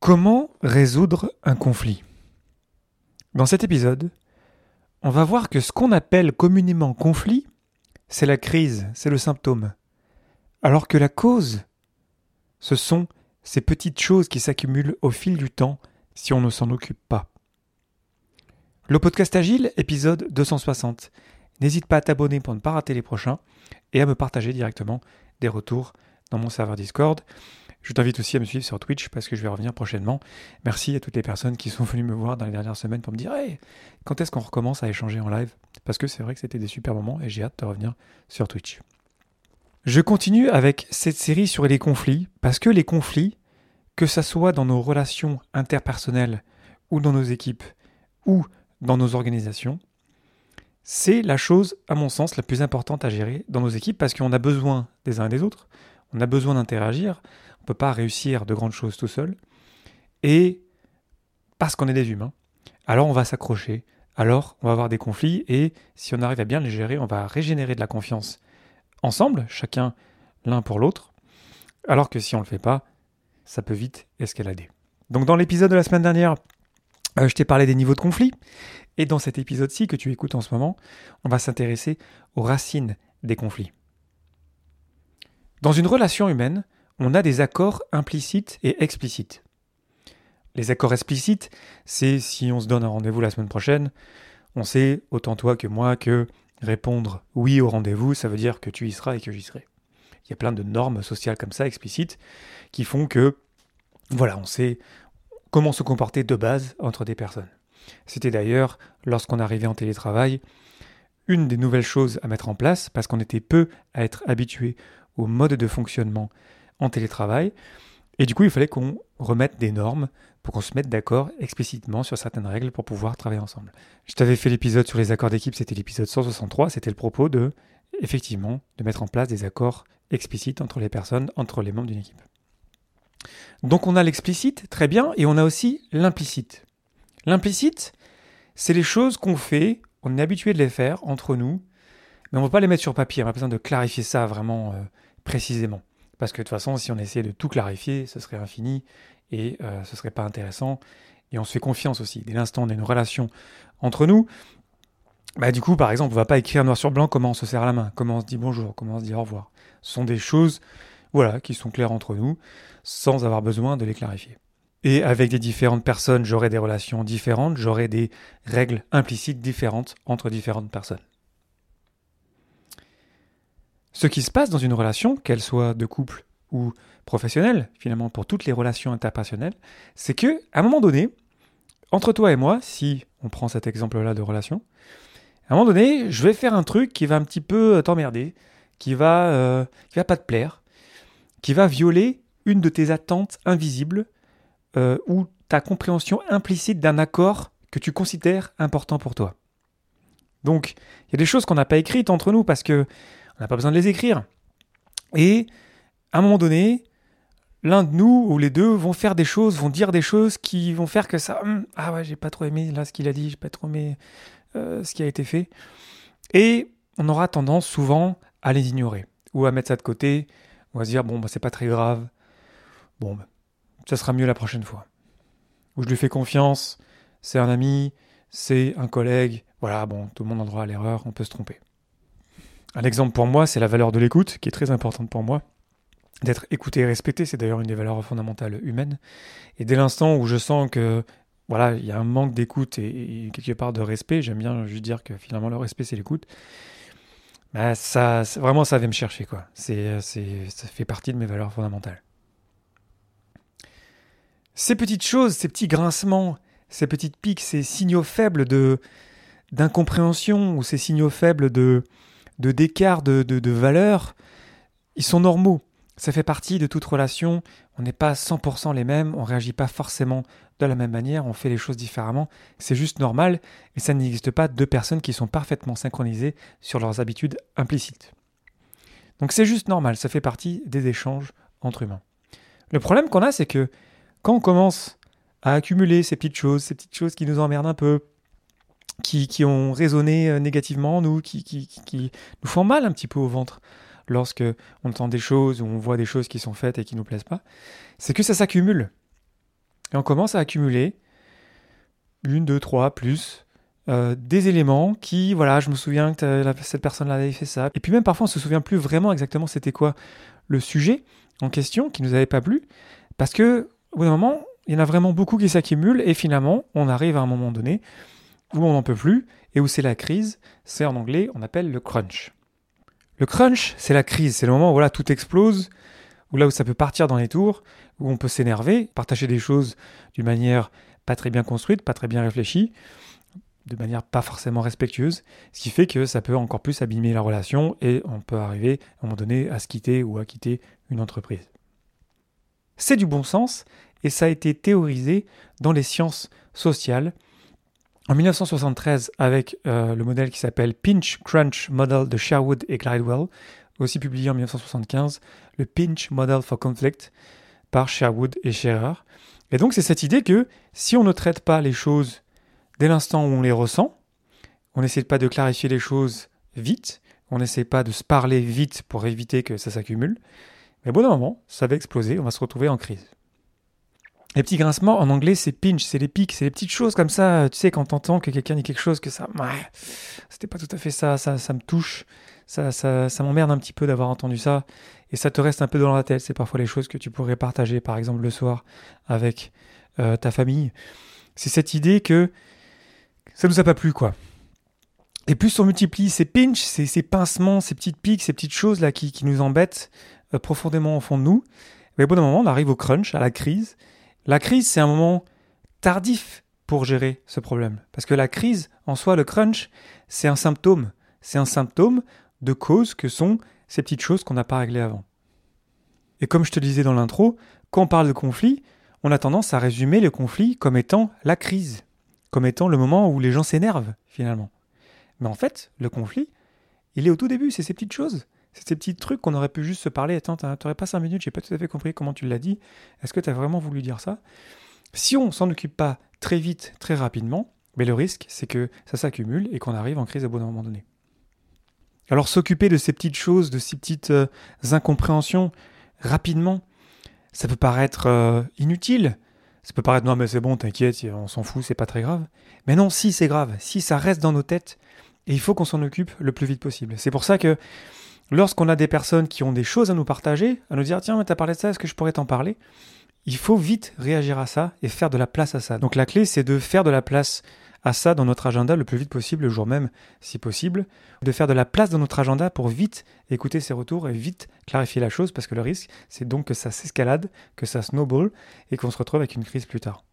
Comment résoudre un conflit? Dans cet épisode, on va voir que ce qu'on appelle communément conflit, c'est la crise, c'est le symptôme. Alors que la cause, ce sont ces petites choses qui s'accumulent au fil du temps si on ne s'en occupe pas. Le podcast Agile, épisode 260. N'hésite pas à t'abonner pour ne pas rater les prochains et à me partager directement des retours dans mon serveur Discord. Je t'invite aussi à me suivre sur Twitch parce que je vais revenir prochainement. Merci à toutes les personnes qui sont venues me voir dans les dernières semaines pour me dire hey, quand est-ce qu'on recommence à échanger en live? Parce que c'est vrai que c'était des super moments et j'ai hâte de revenir sur Twitch. Je continue avec cette série sur les conflits parce que les conflits, que ce soit dans nos relations interpersonnelles ou dans nos équipes ou dans nos organisations, c'est la chose, à mon sens, la plus importante à gérer dans nos équipes parce qu'on a besoin des uns et des autres, on a besoin d'interagir, pas réussir de grandes choses tout seul. Et parce qu'on est des humains, alors on va s'accrocher, alors on va avoir des conflits, et si on arrive à bien les gérer, on va régénérer de la confiance ensemble, chacun l'un pour l'autre, alors que si on ne le fait pas, ça peut vite escalader. Donc dans l'épisode de la semaine dernière, euh, je t'ai parlé des niveaux de conflit, et dans cet épisode-ci que tu écoutes en ce moment, on va s'intéresser aux racines des conflits. Dans une relation humaine, on a des accords implicites et explicites. Les accords explicites, c'est si on se donne un rendez-vous la semaine prochaine, on sait, autant toi que moi, que répondre oui au rendez-vous, ça veut dire que tu y seras et que j'y serai. Il y a plein de normes sociales comme ça, explicites, qui font que, voilà, on sait comment se comporter de base entre des personnes. C'était d'ailleurs, lorsqu'on arrivait en télétravail, une des nouvelles choses à mettre en place, parce qu'on était peu à être habitué au mode de fonctionnement en télétravail. Et du coup, il fallait qu'on remette des normes pour qu'on se mette d'accord explicitement sur certaines règles pour pouvoir travailler ensemble. Je t'avais fait l'épisode sur les accords d'équipe, c'était l'épisode 163, c'était le propos de, effectivement, de mettre en place des accords explicites entre les personnes, entre les membres d'une équipe. Donc on a l'explicite, très bien, et on a aussi l'implicite. L'implicite, c'est les choses qu'on fait, on est habitué de les faire entre nous, mais on ne va pas les mettre sur papier, on a besoin de clarifier ça vraiment euh, précisément. Parce que de toute façon, si on essayait de tout clarifier, ce serait infini et euh, ce serait pas intéressant. Et on se fait confiance aussi. Dès l'instant où on a une relation entre nous, bah, du coup, par exemple, on va pas écrire noir sur blanc comment on se serre la main, comment on se dit bonjour, comment on se dit au revoir. Ce sont des choses voilà, qui sont claires entre nous, sans avoir besoin de les clarifier. Et avec des différentes personnes, j'aurai des relations différentes, j'aurai des règles implicites différentes entre différentes personnes. Ce qui se passe dans une relation, qu'elle soit de couple ou professionnelle, finalement pour toutes les relations interpersonnelles, c'est que à un moment donné, entre toi et moi, si on prend cet exemple-là de relation, à un moment donné, je vais faire un truc qui va un petit peu euh, t'emmerder, qui va, euh, qui va pas te plaire, qui va violer une de tes attentes invisibles euh, ou ta compréhension implicite d'un accord que tu considères important pour toi. Donc, il y a des choses qu'on n'a pas écrites entre nous parce que on n'a pas besoin de les écrire. Et à un moment donné, l'un de nous ou les deux vont faire des choses, vont dire des choses qui vont faire que ça. Hum, ah ouais, j'ai pas trop aimé là ce qu'il a dit, j'ai pas trop aimé euh, ce qui a été fait. Et on aura tendance souvent à les ignorer ou à mettre ça de côté ou à se dire bon bah c'est pas très grave. Bon, bah, ça sera mieux la prochaine fois. Ou je lui fais confiance, c'est un ami, c'est un collègue. Voilà, bon, tout le monde a droit à l'erreur, on peut se tromper. Un exemple pour moi, c'est la valeur de l'écoute, qui est très importante pour moi. D'être écouté et respecté, c'est d'ailleurs une des valeurs fondamentales humaines. Et dès l'instant où je sens que voilà, il y a un manque d'écoute et, quelque part de respect, j'aime bien juste dire que finalement le respect c'est l'écoute. Bah ça, vraiment, ça vient me chercher quoi. C'est, ça fait partie de mes valeurs fondamentales. Ces petites choses, ces petits grincements, ces petites piques, ces signaux faibles de d'incompréhension ou ces signaux faibles de de d'écart de, de, valeur, ils sont normaux. Ça fait partie de toute relation. On n'est pas 100% les mêmes, on réagit pas forcément de la même manière, on fait les choses différemment. C'est juste normal et ça n'existe pas deux personnes qui sont parfaitement synchronisées sur leurs habitudes implicites. Donc c'est juste normal, ça fait partie des échanges entre humains. Le problème qu'on a, c'est que quand on commence à accumuler ces petites choses, ces petites choses qui nous emmerdent un peu, qui, ont résonné euh, négativement en nous, qui, qui, qui, nous font mal un petit peu au ventre lorsque on entend des choses ou on voit des choses qui sont faites et qui nous plaisent pas, c'est que ça s'accumule. Et on commence à accumuler une, deux, trois, plus euh, des éléments qui, voilà, je me souviens que cette personne-là avait fait ça. Et puis même parfois on se souvient plus vraiment exactement c'était quoi le sujet en question qui nous avait pas plu, parce que au bout d'un moment, il y en a vraiment beaucoup qui s'accumulent et finalement on arrive à un moment donné où on n'en peut plus et où c'est la crise. C'est en anglais on appelle le crunch. Le crunch, c'est la crise, c'est le moment où voilà, tout explose, où là où ça peut partir dans les tours, où on peut s'énerver, partager des choses d'une manière pas très bien construite, pas très bien réfléchie, de manière pas forcément respectueuse, ce qui fait que ça peut encore plus abîmer la relation et on peut arriver à un moment donné à se quitter ou à quitter une entreprise. C'est du bon sens et ça a été théorisé dans les sciences sociales en 1973 avec euh, le modèle qui s'appelle Pinch Crunch Model de Sherwood et Glidewell, aussi publié en 1975, le Pinch Model for Conflict par Sherwood et Scherer. Et donc c'est cette idée que si on ne traite pas les choses dès l'instant où on les ressent, on n'essaie pas de clarifier les choses vite, on n'essaie pas de se parler vite pour éviter que ça s'accumule, mais au bout d'un moment, ça va exploser, on va se retrouver en crise. Les petits grincements, en anglais, c'est pinch, c'est les pics, c'est les petites choses comme ça. Tu sais, quand t'entends que quelqu'un dit quelque chose, que ça, c'était pas tout à fait ça, ça, ça me touche, ça, ça, ça m'emmerde un petit peu d'avoir entendu ça, et ça te reste un peu dans la tête. C'est parfois les choses que tu pourrais partager, par exemple, le soir avec euh, ta famille. C'est cette idée que ça nous a pas plu, quoi. Et plus on multiplie ces pinch, ces, ces pincements, ces petites pics, ces petites choses là qui, qui nous embêtent euh, profondément au fond de nous, mais au bout d'un moment, on arrive au crunch, à la crise, la crise, c'est un moment tardif pour gérer ce problème. Parce que la crise, en soi, le crunch, c'est un symptôme. C'est un symptôme de cause que sont ces petites choses qu'on n'a pas réglées avant. Et comme je te disais dans l'intro, quand on parle de conflit, on a tendance à résumer le conflit comme étant la crise, comme étant le moment où les gens s'énervent, finalement. Mais en fait, le conflit, il est au tout début, c'est ces petites choses. C'est ces petits trucs qu'on aurait pu juste se parler. Attends, t'aurais pas cinq minutes, j'ai pas tout à fait compris comment tu l'as dit. Est-ce que tu as vraiment voulu dire ça? Si on s'en occupe pas très vite, très rapidement, mais le risque, c'est que ça s'accumule et qu'on arrive en crise à bon moment donné. Alors s'occuper de ces petites choses, de ces petites euh, incompréhensions rapidement, ça peut paraître euh, inutile. Ça peut paraître non mais c'est bon, t'inquiète, on s'en fout, c'est pas très grave. Mais non, si c'est grave, si ça reste dans nos têtes, et il faut qu'on s'en occupe le plus vite possible. C'est pour ça que lorsqu'on a des personnes qui ont des choses à nous partager, à nous dire tiens, t'as parlé de ça, est-ce que je pourrais t'en parler? Il faut vite réagir à ça et faire de la place à ça. Donc la clé, c'est de faire de la place à ça dans notre agenda le plus vite possible, le jour même si possible, de faire de la place dans notre agenda pour vite écouter ces retours et vite clarifier la chose, parce que le risque, c'est donc que ça s'escalade, que ça snowball et qu'on se retrouve avec une crise plus tard.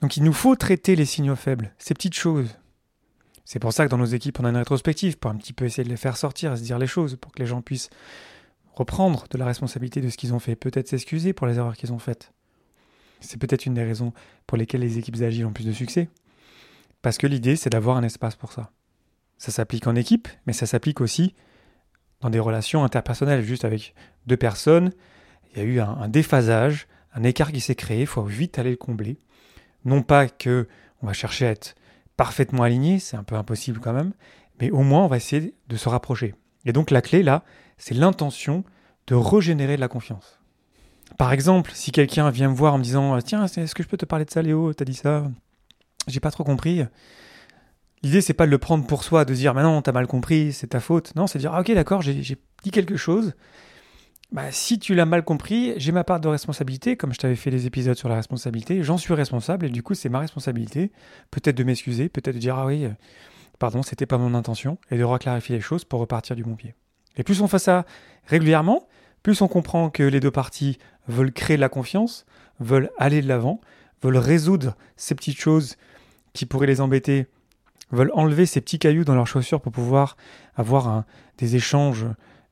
Donc il nous faut traiter les signaux faibles, ces petites choses, c'est pour ça que dans nos équipes, on a une rétrospective pour un petit peu essayer de les faire sortir, se dire les choses, pour que les gens puissent reprendre de la responsabilité de ce qu'ils ont fait, peut-être s'excuser pour les erreurs qu'ils ont faites. C'est peut-être une des raisons pour lesquelles les équipes agiles ont plus de succès. Parce que l'idée, c'est d'avoir un espace pour ça. Ça s'applique en équipe, mais ça s'applique aussi dans des relations interpersonnelles, juste avec deux personnes. Il y a eu un, déphasage, un écart qui s'est créé, il faut vite aller le combler. Non pas que on va chercher à être parfaitement aligné, c'est un peu impossible quand même, mais au moins on va essayer de se rapprocher. Et donc la clé là, c'est l'intention de régénérer de la confiance. Par exemple, si quelqu'un vient me voir en me disant Tiens, est-ce que je peux te parler de ça, Léo? T'as dit ça? J'ai pas trop compris. L'idée, c'est pas de le prendre pour soi, de dire Mais non, t'as mal compris, c'est ta faute. Non, c'est de dire ah, Ok, d'accord, j'ai dit quelque chose. Bah, si tu l'as mal compris, j'ai ma part de responsabilité, comme je t'avais fait les épisodes sur la responsabilité, j'en suis responsable et du coup c'est ma responsabilité, peut-être de m'excuser, peut-être de dire ah oui, euh, pardon, c'était pas mon intention, et de reclarifier les choses pour repartir du bon pied. Et plus on fait ça régulièrement, plus on comprend que les deux parties veulent créer de la confiance, veulent aller de l'avant, veulent résoudre ces petites choses qui pourraient les embêter, veulent enlever ces petits cailloux dans leurs chaussures pour pouvoir avoir des échanges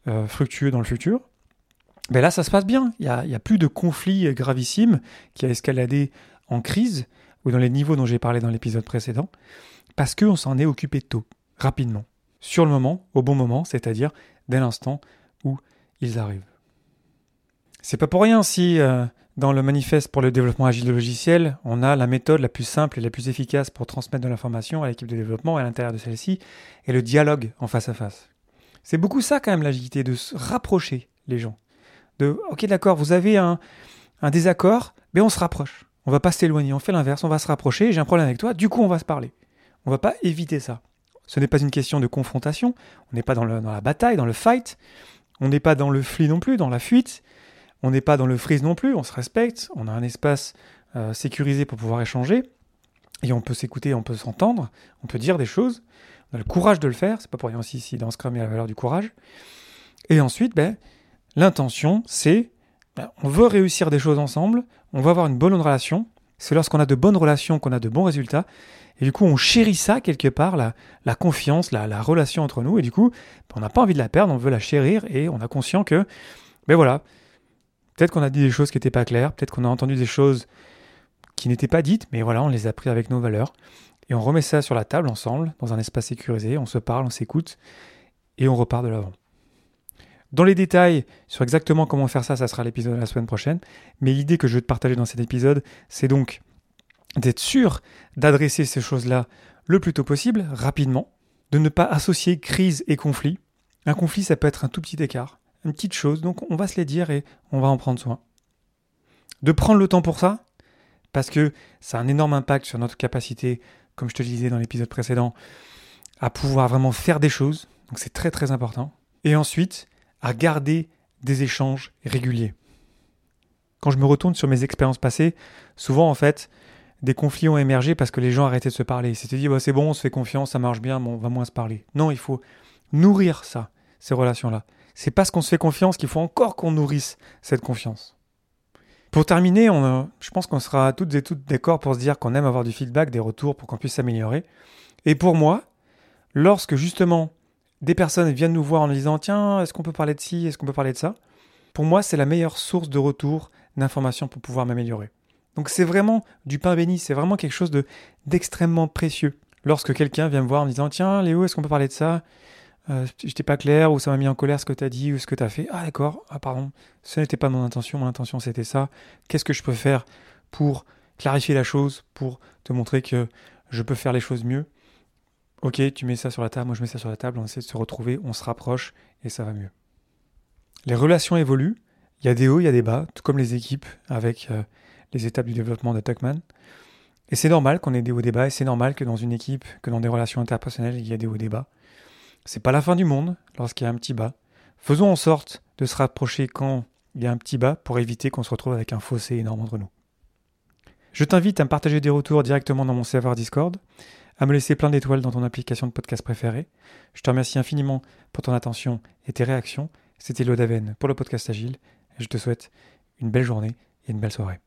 euh, fructueux dans le futur. Ben là, ça se passe bien. Il n'y a, plus de conflit gravissime qui a escaladé en crise ou dans les niveaux dont j'ai parlé dans l'épisode précédent, parce qu'on s'en est occupé tôt, rapidement, sur le moment, au bon moment, c'est-à-dire dès l'instant où ils arrivent. C'est pas pour rien si euh, dans le manifeste pour le développement agile de logiciel, on a la méthode la plus simple et la plus efficace pour transmettre de l'information à l'équipe de développement et à l'intérieur de celle-ci, et le dialogue en face à face. C'est beaucoup ça quand même l'agilité, de se rapprocher les gens, ok d'accord, vous avez un, désaccord, mais on se rapproche. On va pas s'éloigner, on fait l'inverse, on va se rapprocher, j'ai un problème avec toi, du coup on va se parler. On va pas éviter ça. Ce n'est pas une question de confrontation, on n'est pas dans, dans, la bataille, dans le fight, on n'est pas dans le flee non plus, dans la fuite, on n'est pas dans le freeze non plus, on se respecte, on a un espace euh, sécurisé pour pouvoir échanger, et on peut s'écouter, on peut s'entendre, on peut dire des choses, on a le courage de le faire, c'est pas pour rien aussi si dans Scrum il y a la valeur du courage. Et ensuite, ben, l'intention, c'est ben, on veut réussir des choses ensemble, on veut avoir une bonne relation. C'est lorsqu'on a de bonnes relations qu'on a de bons résultats. Et du coup, on chérit ça quelque part, la, confiance, la, la, relation entre nous. Et du coup, ben, on n'a pas envie de la perdre, on veut la chérir et on a conscient que, ben voilà, peut-être qu'on a dit des choses qui n'étaient pas claires, peut-être qu'on a entendu des choses qui n'étaient pas dites, mais voilà, on les a pris avec nos valeurs. Et on remet ça sur la table ensemble, dans un espace sécurisé, on se parle, on s'écoute, et on repart de l'avant. Dans les détails sur exactement comment faire ça, ça sera l'épisode de la semaine prochaine. Mais l'idée que je veux te partager dans cet épisode, c'est donc d'être sûr d'adresser ces choses-là le plus tôt possible, rapidement, de ne pas associer crise et conflit. Un conflit, ça peut être un tout petit écart, une petite chose, donc on va se les dire et on va en prendre soin. De prendre le temps pour ça, parce que ça a un énorme impact sur notre capacité, comme je te le disais dans l'épisode précédent, à pouvoir vraiment faire des choses, donc c'est très très important. Et ensuite, à garder des échanges réguliers. Quand je me retourne sur mes expériences passées, souvent en fait, des conflits ont émergé parce que les gens arrêtaient de se parler. Ils s'étaient dit, bah, c'est bon, on se fait confiance, ça marche bien, on va moins se parler. Non, il faut nourrir ça, ces relations-là. C'est parce qu'on se fait confiance qu'il faut encore qu'on nourrisse cette confiance. Pour terminer, on je pense qu'on sera toutes et toutes d'accord pour se dire qu'on aime avoir du feedback, des retours pour qu'on puisse s'améliorer. Et pour moi, lorsque justement des personnes viennent nous voir en disant Tiens, est-ce qu'on peut parler de ci Est-ce qu'on peut parler de ça? Pour moi, c'est la meilleure source de retour d'informations pour pouvoir m'améliorer. Donc c'est vraiment du pain béni, c'est vraiment quelque chose de, d'extrêmement précieux. Lorsque quelqu'un vient me voir en disant Tiens, Léo, est-ce qu'on peut parler de ça? Euh, J'étais pas clair, ou ça m'a mis en colère ce que tu as dit, ou ce que tu as fait. Ah d'accord, ah pardon, ce n'était pas mon intention, mon intention c'était ça. Qu'est-ce que je peux faire pour clarifier la chose, pour te montrer que je peux faire les choses mieux? Ok, tu mets ça sur la table, moi je mets ça sur la table, on essaie de se retrouver, on se rapproche et ça va mieux. Les relations évoluent, il y a des hauts, il y a des bas, tout comme les équipes avec euh, les étapes du développement de Tuckman. Et c'est normal qu'on ait des hauts et des bas, et c'est normal que dans une équipe, que dans des relations interpersonnelles, il y a des hauts et des bas. C'est pas la fin du monde lorsqu'il y a un petit bas. Faisons en sorte de se rapprocher quand il y a un petit bas pour éviter qu'on se retrouve avec un fossé énorme entre nous. Je t'invite à me partager des retours directement dans mon serveur Discord à me laisser plein d'étoiles dans ton application de podcast préférée. Je te remercie infiniment pour ton attention et tes réactions. C'était Lodaven pour le podcast Agile. Je te souhaite une belle journée et une belle soirée.